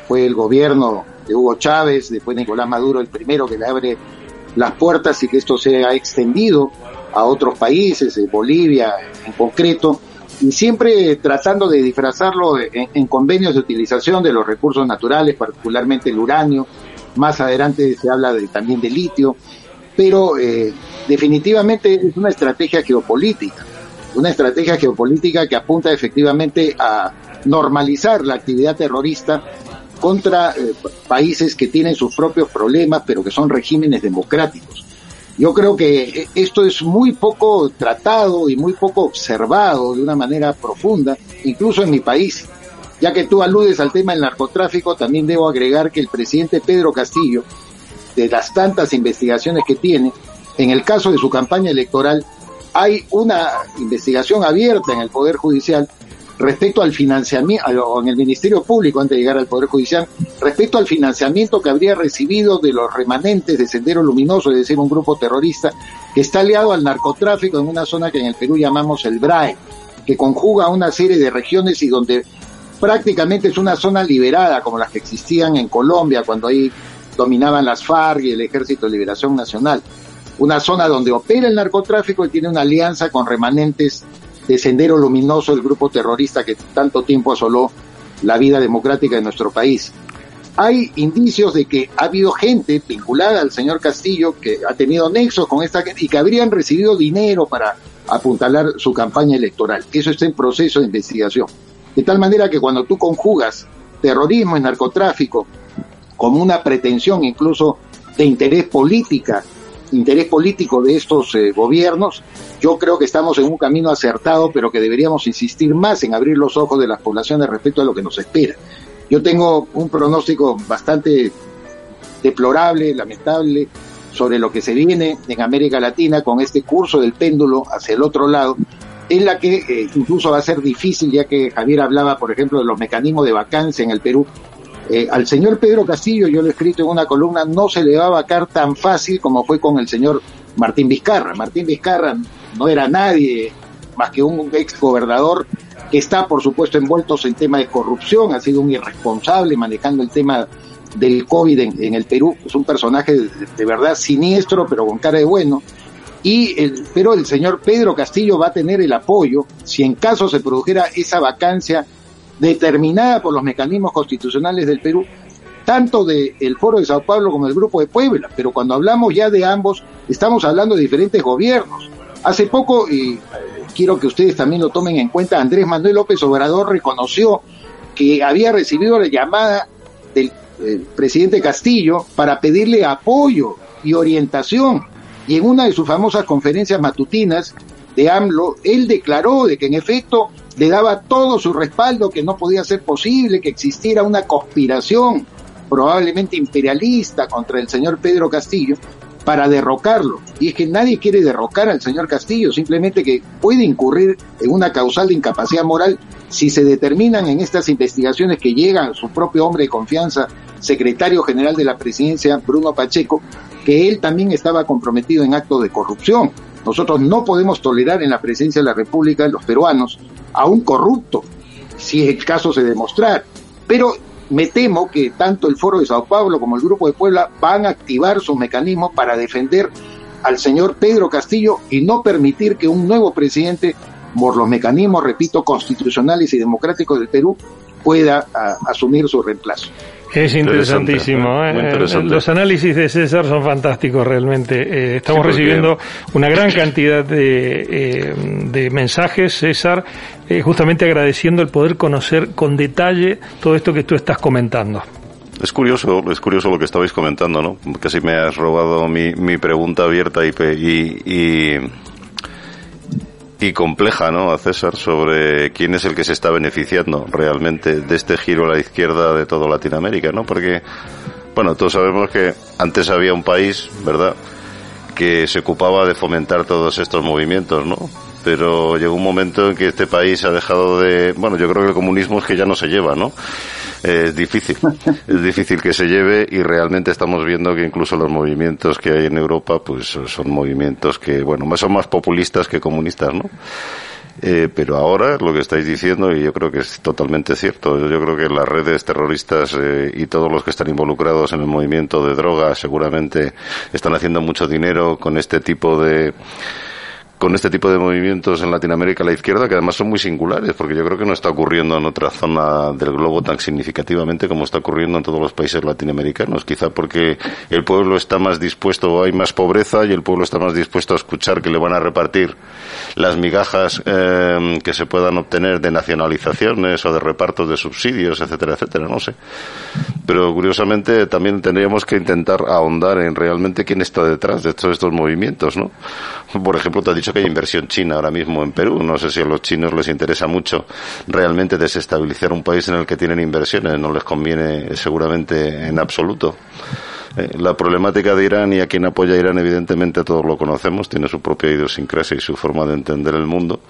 fue el gobierno de Hugo Chávez, después Nicolás Maduro el primero que le abre las puertas y que esto se ha extendido a otros países, Bolivia en concreto, y siempre tratando de disfrazarlo en, convenios de utilización de los recursos naturales, particularmente el uranio, más adelante se habla de, también de litio, pero eh, definitivamente es una estrategia geopolítica, una estrategia geopolítica que apunta efectivamente a normalizar la actividad terrorista contra eh, países que tienen sus propios problemas, pero que son regímenes democráticos. Yo creo que eh, esto es muy poco tratado y muy poco observado de una manera profunda, incluso en mi país. Ya que tú aludes al tema del narcotráfico, también debo agregar que el presidente Pedro Castillo de las tantas investigaciones que tiene, en el caso de su campaña electoral, hay una investigación abierta en el Poder Judicial respecto al financiamiento, o en el Ministerio Público antes de llegar al Poder Judicial, respecto al financiamiento que habría recibido de los remanentes de Sendero Luminoso, es decir, un grupo terrorista que está aliado al narcotráfico en una zona que en el Perú llamamos el BRAE, que conjuga una serie de regiones y donde prácticamente es una zona liberada como las que existían en Colombia cuando ahí dominaban las FARC y el Ejército de Liberación Nacional. Una zona donde opera el narcotráfico y tiene una alianza con remanentes de Sendero Luminoso, el grupo terrorista que tanto tiempo asoló la vida democrática de nuestro país. Hay indicios de que ha habido gente vinculada al señor Castillo que ha tenido nexos con esta y que habrían recibido dinero para apuntalar su campaña electoral. Eso está en proceso de investigación. De tal manera que cuando tú conjugas terrorismo y narcotráfico como una pretensión incluso de interés política interés político de estos eh, gobiernos, yo creo que estamos en un camino acertado, pero que deberíamos insistir más en abrir los ojos de las poblaciones respecto a lo que nos espera. Yo tengo un pronóstico bastante deplorable, lamentable, sobre lo que se viene en América Latina con este curso del péndulo hacia el otro lado, en la que eh, incluso va a ser difícil, ya que Javier hablaba, por ejemplo, de los mecanismos de vacancia en el Perú, eh, al señor Pedro Castillo, yo lo he escrito en una columna, no se le va a vacar tan fácil como fue con el señor Martín Vizcarra. Martín Vizcarra no era nadie más que un ex gobernador que está, por supuesto, envuelto en tema de corrupción, ha sido un irresponsable manejando el tema del COVID en, el Perú, es un personaje de, verdad siniestro, pero con cara de bueno. Y el, pero el señor Pedro Castillo va a tener el apoyo si en caso se produjera esa vacancia determinada por los mecanismos constitucionales del Perú, tanto del Foro de Sao Paulo como del Grupo de Puebla, pero cuando hablamos ya de ambos, estamos hablando de diferentes gobiernos. Hace poco, y eh, quiero que ustedes también lo tomen en cuenta, Andrés Manuel López Obrador reconoció que había recibido la llamada del presidente Castillo para pedirle apoyo y orientación. Y en una de sus famosas conferencias matutinas de AMLO, él declaró de que en efecto le daba todo su respaldo, que no podía ser posible que existiera una conspiración probablemente imperialista contra el señor Pedro Castillo para derrocarlo. Y es que nadie quiere derrocar al señor Castillo, simplemente que puede incurrir en una causal de incapacidad moral si se determinan en estas investigaciones que llegan su propio hombre de confianza, secretario general de la presidencia, Bruno Pacheco, que él también estaba comprometido en actos de corrupción. Nosotros no podemos tolerar en la presidencia de la República los peruanos a un corrupto, si el caso se demostrar. Pero me temo que tanto el Foro de Sao Paulo como el Grupo de Puebla van a activar sus mecanismos para defender al señor Pedro Castillo y no permitir que un nuevo presidente, por los mecanismos, repito, constitucionales y democráticos del Perú, pueda asumir su reemplazo. Es interesantísimo. ¿eh? Los análisis de César son fantásticos realmente. Eh, estamos recibiendo una gran cantidad de, eh, de mensajes, César, justamente agradeciendo el poder conocer con detalle todo esto que tú estás comentando. Es curioso, es curioso lo que estabais comentando, ¿no? Casi me has robado mi, mi pregunta abierta y, y y compleja, ¿no? A César sobre quién es el que se está beneficiando realmente de este giro a la izquierda de toda Latinoamérica, ¿no? Porque, bueno, todos sabemos que antes había un país, ¿verdad? que se ocupaba de fomentar todos estos movimientos, ¿no? Pero llegó un momento en que este país ha dejado de, bueno, yo creo que el comunismo es que ya no se lleva, ¿no? Es difícil, es difícil que se lleve y realmente estamos viendo que incluso los movimientos que hay en Europa, pues son movimientos que, bueno, son más populistas que comunistas, ¿no? Eh, pero ahora lo que estáis diciendo, y yo creo que es totalmente cierto, yo creo que las redes terroristas eh, y todos los que están involucrados en el movimiento de drogas seguramente están haciendo mucho dinero con este tipo de con este tipo de movimientos en Latinoamérica la izquierda, que además son muy singulares, porque yo creo que no está ocurriendo en otra zona del globo tan significativamente como está ocurriendo en todos los países latinoamericanos. Quizá porque el pueblo está más dispuesto, hay más pobreza y el pueblo está más dispuesto a escuchar que le van a repartir las migajas eh, que se puedan obtener de nacionalizaciones o de repartos de subsidios, etcétera, etcétera, no sé. Pero curiosamente también tendríamos que intentar ahondar en realmente quién está detrás de todos estos movimientos, ¿no? Por ejemplo, te dicho hay inversión china ahora mismo en Perú. No sé si a los chinos les interesa mucho realmente desestabilizar un país en el que tienen inversiones. No les conviene seguramente en absoluto. Eh, la problemática de Irán y a quien apoya Irán, evidentemente todos lo conocemos, tiene su propia idiosincrasia y su forma de entender el mundo.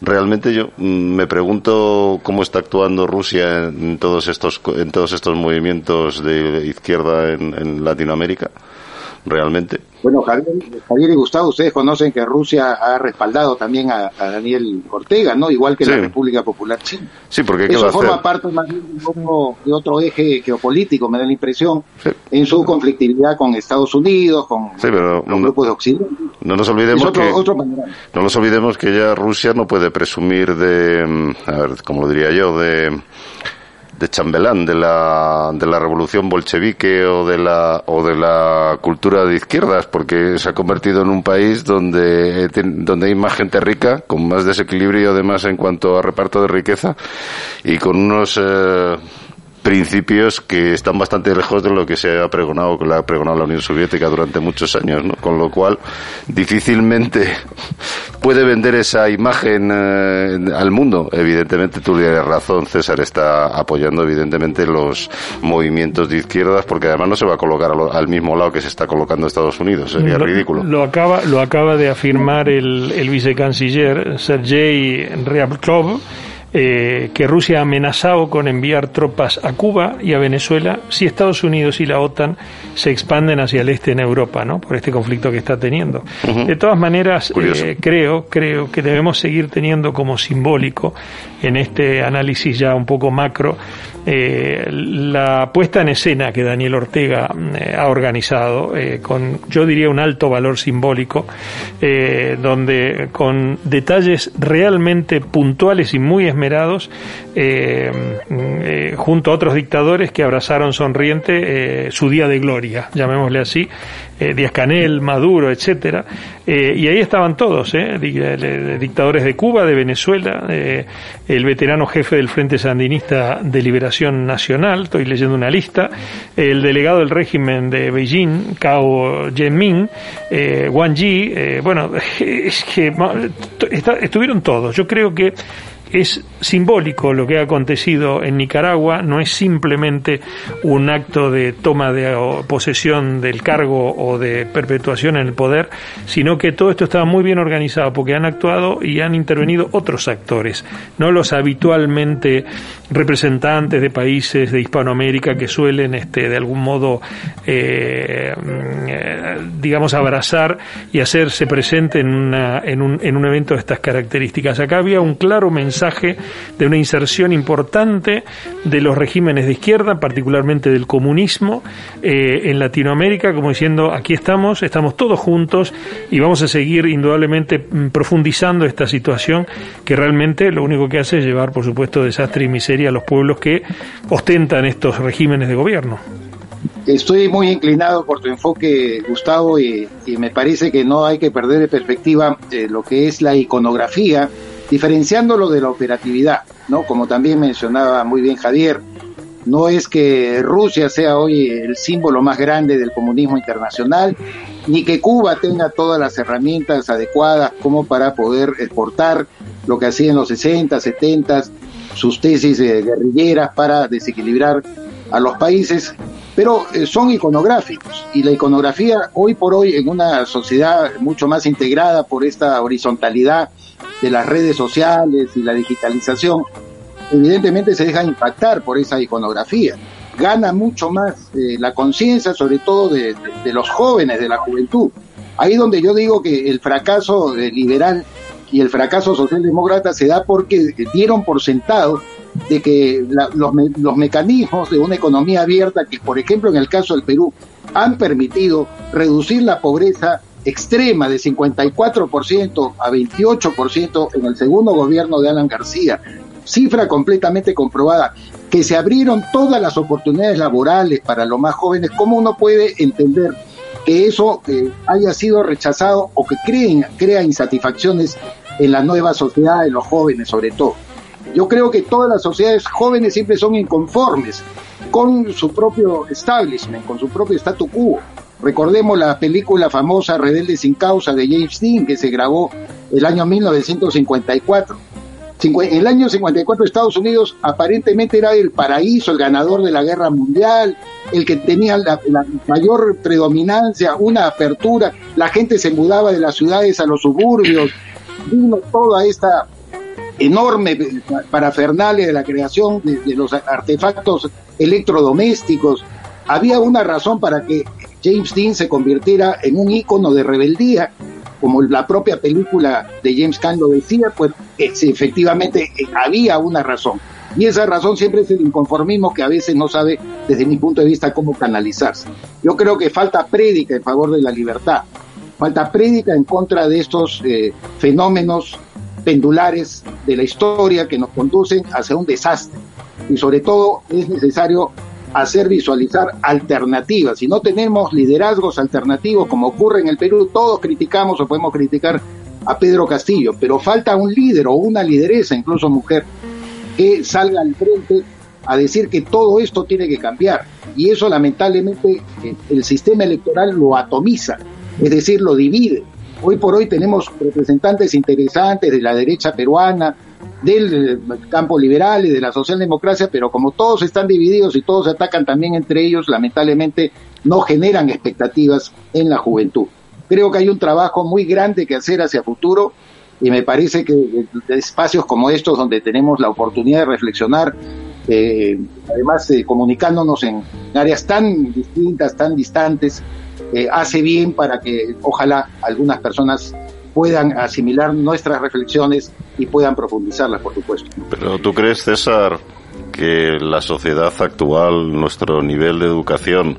Realmente yo mm, me pregunto cómo está actuando Rusia en todos estos, en todos estos movimientos de izquierda en Latinoamérica realmente. Bueno, Javier, y Gustavo, ustedes conocen que Rusia ha respaldado también a, Daniel Ortega, ¿no? Igual que la República Popular China. Sí, porque Eso forma parte más de otro, eje geopolítico, me da la impresión, en su conflictividad con Estados Unidos, con los grupos de Occidente. No nos olvidemos que no nos olvidemos que ya Rusia no puede presumir de, mm, a ver, como lo diría yo, de de chambelán de la, de la revolución bolchevique o de la, o de la cultura de izquierdas, porque se ha convertido en un país donde, donde hay más gente rica, con más desequilibrio además en cuanto a reparto de riqueza y con unos eh, principios que están bastante lejos de lo que se ha pregonado, que la ha pregonado la Unión Soviética durante muchos años, ¿no? Con lo cual, difícilmente puede vender esa imagen eh, al mundo. Evidentemente, tú tienes razón, César está apoyando evidentemente los movimientos de izquierdas, porque además no se va a colocar al, mismo lado que se está colocando Estados Unidos, sería ridículo. Lo acaba, lo acaba de afirmar el, el vicecanciller Sergei Ryabkov eh, que Rusia ha amenazado con enviar tropas a Cuba y a Venezuela si Estados Unidos y la OTAN se expanden hacia el este en Europa, ¿no? Por este conflicto que está teniendo. De todas maneras, eh, creo, creo que debemos seguir teniendo como simbólico en este análisis ya un poco macro eh, la puesta en escena que Daniel Ortega eh, ha organizado, eh, con yo diría un alto valor simbólico, donde con detalles realmente puntuales y muy esmerados, junto a otros dictadores que abrazaron sonriente su día de gloria, llamémosle así, Díaz Canel, Maduro, etcétera, y ahí estaban todos, dictadores de Cuba, de Venezuela, el veterano jefe del Frente Sandinista de Liberación Nacional, estoy leyendo una lista, el delegado del régimen de Beijing, Cao Jianming, eh, Wang Yi, eh, bueno, es que estuvieron todos. Yo creo que es simbólico lo que ha acontecido en Nicaragua, no es simplemente un acto de toma de posesión del cargo o de perpetuación en el poder, sino que todo esto estaba muy bien organizado porque han actuado y han intervenido otros actores, no los habitualmente representantes de países de Hispanoamérica que suelen este, de algún modo eh, digamos abrazar y hacerse presente en un evento de estas características. Acá había un claro mensaje de una inserción importante de los regímenes de izquierda, particularmente del comunismo, eh, en Latinoamérica, como diciendo, aquí estamos, estamos todos juntos y vamos a seguir indudablemente mm, profundizando esta situación que realmente lo único que hace es llevar, por supuesto, desastre y miseria a los pueblos que ostentan estos regímenes de gobierno. Estoy muy inclinado por tu enfoque, Gustavo, y, me parece que no hay que perder de perspectiva eh, lo que es la iconografía diferenciándolo de la operatividad, ¿no? Como también mencionaba muy bien Javier, no es que Rusia sea hoy el símbolo más grande del comunismo internacional, ni que Cuba tenga todas las herramientas adecuadas como para poder exportar lo que hacía en los 60, 70, sus tesis guerrilleras para desequilibrar a los países, pero eh, son iconográficos y la iconografía hoy por hoy en una sociedad mucho más integrada por esta horizontalidad de las redes sociales y la digitalización, evidentemente se deja impactar por esa iconografía. Gana mucho más eh, la conciencia, sobre todo de, los jóvenes, de la juventud. Ahí donde yo digo que el fracaso liberal y el fracaso socialdemócrata se da porque dieron por sentado de que los, los mecanismos de una economía abierta, que por ejemplo en el caso del Perú, han permitido reducir la pobreza extrema de 54% a 28% en el segundo gobierno de Alan García, cifra completamente comprobada, que se abrieron todas las oportunidades laborales para los más jóvenes, ¿cómo uno puede entender que eso eh, haya sido rechazado o que creen, crea insatisfacciones en la nueva sociedad de los jóvenes sobre todo? Yo creo que todas las sociedades jóvenes siempre son inconformes con su propio establishment, con su propio statu quo. Recordemos la película famosa Rebelde sin causa de James Dean que se grabó el año 1954. En el año 54 Estados Unidos aparentemente era el paraíso, el ganador de la guerra mundial, el que tenía la, mayor predominancia, una apertura, la gente se mudaba de las ciudades a los suburbios, vino toda esta enorme parafernalia de la creación de, los artefactos electrodomésticos. Había una razón para que James Dean se convirtiera en un ícono de rebeldía, como la propia película de James Caan lo decía, pues efectivamente eh, había una razón. Y esa razón siempre es el inconformismo que a veces no sabe, desde mi punto de vista, cómo canalizarse. Yo creo que falta prédica en favor de la libertad, falta prédica en contra de estos eh, fenómenos pendulares de la historia que nos conducen hacia un desastre. Y sobre todo es necesario hacer visualizar alternativas. Si no tenemos liderazgos alternativos, como ocurre en el Perú, todos criticamos o podemos criticar a Pedro Castillo, pero falta un líder o una lideresa, incluso mujer, que salga al frente a decir que todo esto tiene que cambiar. Y eso lamentablemente el sistema electoral lo atomiza, es decir, lo divide. Hoy por hoy tenemos representantes interesantes de la derecha peruana, del campo liberal y de la socialdemocracia, pero como todos están divididos y todos atacan también entre ellos, lamentablemente no generan expectativas en la juventud. Creo que hay un trabajo muy grande que hacer hacia futuro y me parece que espacios como estos donde tenemos la oportunidad de reflexionar, eh, además eh, comunicándonos en áreas tan distintas, tan distantes, eh, hace bien para que ojalá algunas personas puedan asimilar nuestras reflexiones y puedan profundizarlas, por supuesto. Pero tú crees, César, que la sociedad actual, nuestro nivel de educación,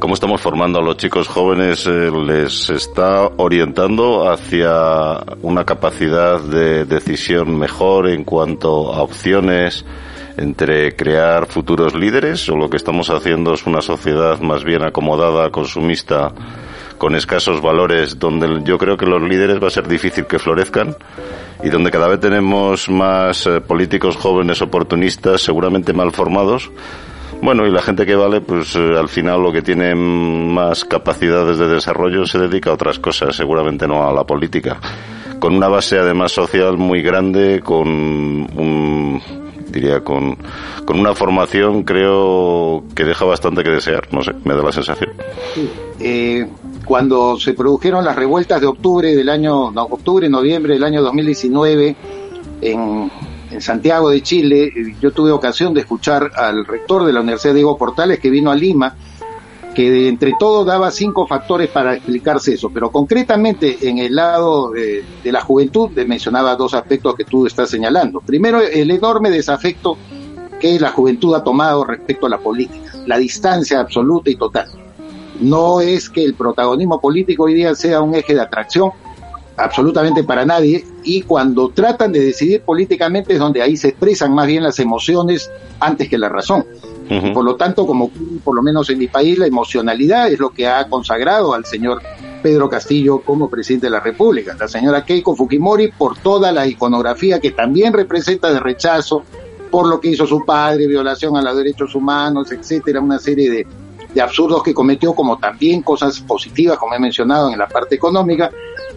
cómo estamos formando a los chicos jóvenes, eh, les está orientando hacia una capacidad de decisión mejor en cuanto a opciones, entre crear futuros líderes o lo que estamos haciendo es una sociedad más bien acomodada, consumista, con escasos valores, donde yo creo que los líderes va a ser difícil que florezcan y donde cada vez tenemos más eh, políticos jóvenes oportunistas, seguramente mal formados. Bueno, y la gente que vale, pues eh, al final lo que tiene más capacidades de desarrollo se dedica a otras cosas, seguramente no a la política. Con una base además social muy grande, con un diría, con, con una formación creo que deja bastante que desear, no sé, me da la sensación. Eh, cuando se produjeron las revueltas de octubre del año, no, octubre, noviembre del año 2019 en, en Santiago de Chile, yo tuve ocasión de escuchar al rector de la Universidad Diego Portales que vino a Lima que entre todo daba cinco factores para explicarse eso, pero concretamente en el lado de, la juventud mencionaba dos aspectos que tú estás señalando. Primero, el enorme desafecto que la juventud ha tomado respecto a la política, la distancia absoluta y total. No es que el protagonismo político hoy día sea un eje de atracción absolutamente para nadie y cuando tratan de decidir políticamente es donde ahí se expresan más bien las emociones antes que la razón. Por lo tanto, como por lo menos en mi país, la emocionalidad es lo que ha consagrado al señor Pedro Castillo como presidente de la República. La señora Keiko Fujimori por toda la iconografía que también representa de rechazo por lo que hizo su padre, violación a los derechos humanos, etcétera, una serie de, de absurdos que cometió, como también cosas positivas, como he mencionado en la parte económica.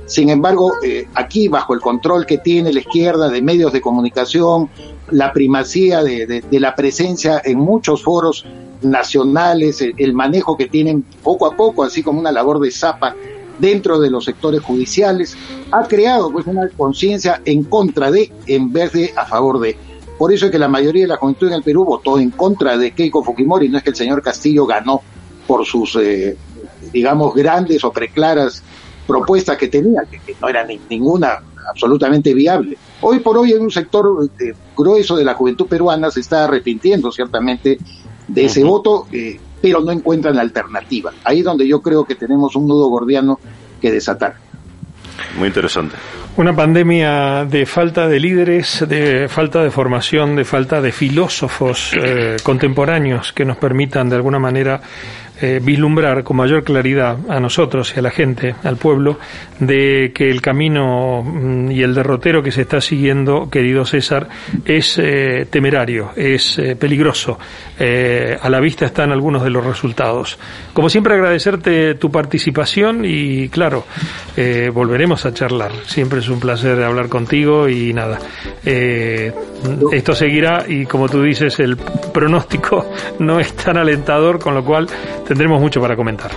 Sin embargo, eh, aquí, bajo el control que tiene la izquierda de medios de comunicación, la primacía de, la presencia en muchos foros nacionales, el, manejo que tienen poco a poco, así como una labor de zapa dentro de los sectores judiciales, ha creado pues una conciencia en contra de, en vez de a favor de. Por eso es que la mayoría de la juventud en el Perú votó en contra de Keiko Fujimori, no es que el señor Castillo ganó por sus, eh, digamos, grandes o preclaras propuestas que tenía, que, no era ninguna absolutamente viable. Hoy por hoy en un sector eh, grueso de la juventud peruana se está arrepintiendo ciertamente de ese voto, eh, pero no encuentran alternativa. Ahí es donde yo creo que tenemos un nudo gordiano que desatar. Muy interesante. Una pandemia de falta de líderes, de falta de formación, de falta de filósofos eh, contemporáneos que nos permitan de alguna manera eh, vislumbrar con mayor claridad a nosotros y a la gente, al pueblo, de que el camino mm, y el derrotero que se está siguiendo, querido César, es eh, temerario, es eh, peligroso. a la vista están algunos de los resultados. Como siempre, agradecerte tu participación y, claro, volveremos a charlar. Siempre es un placer hablar contigo y nada. esto seguirá y, como tú dices, el pronóstico no es tan alentador, con lo cual tendremos mucho para comentar.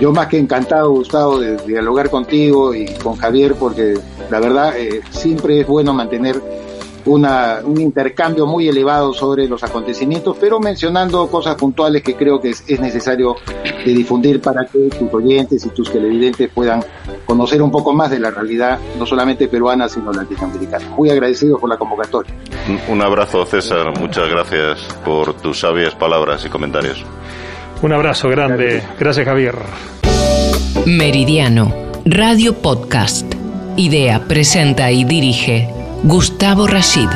Yo más que encantado, Gustavo, de, dialogar contigo y con Javier, porque la verdad eh, siempre es bueno mantener una, un intercambio muy elevado sobre los acontecimientos, pero mencionando cosas puntuales que creo que es, necesario de difundir para que tus oyentes y tus televidentes puedan conocer un poco más de la realidad, no solamente peruana, sino latinoamericana. Muy agradecido por la convocatoria. Un abrazo, César. Muchas gracias por tus sabias palabras y comentarios. Un abrazo grande. Gracias, Javier. Meridiano, Radio Podcast. Idea, presenta y dirige Gustavo Rashid.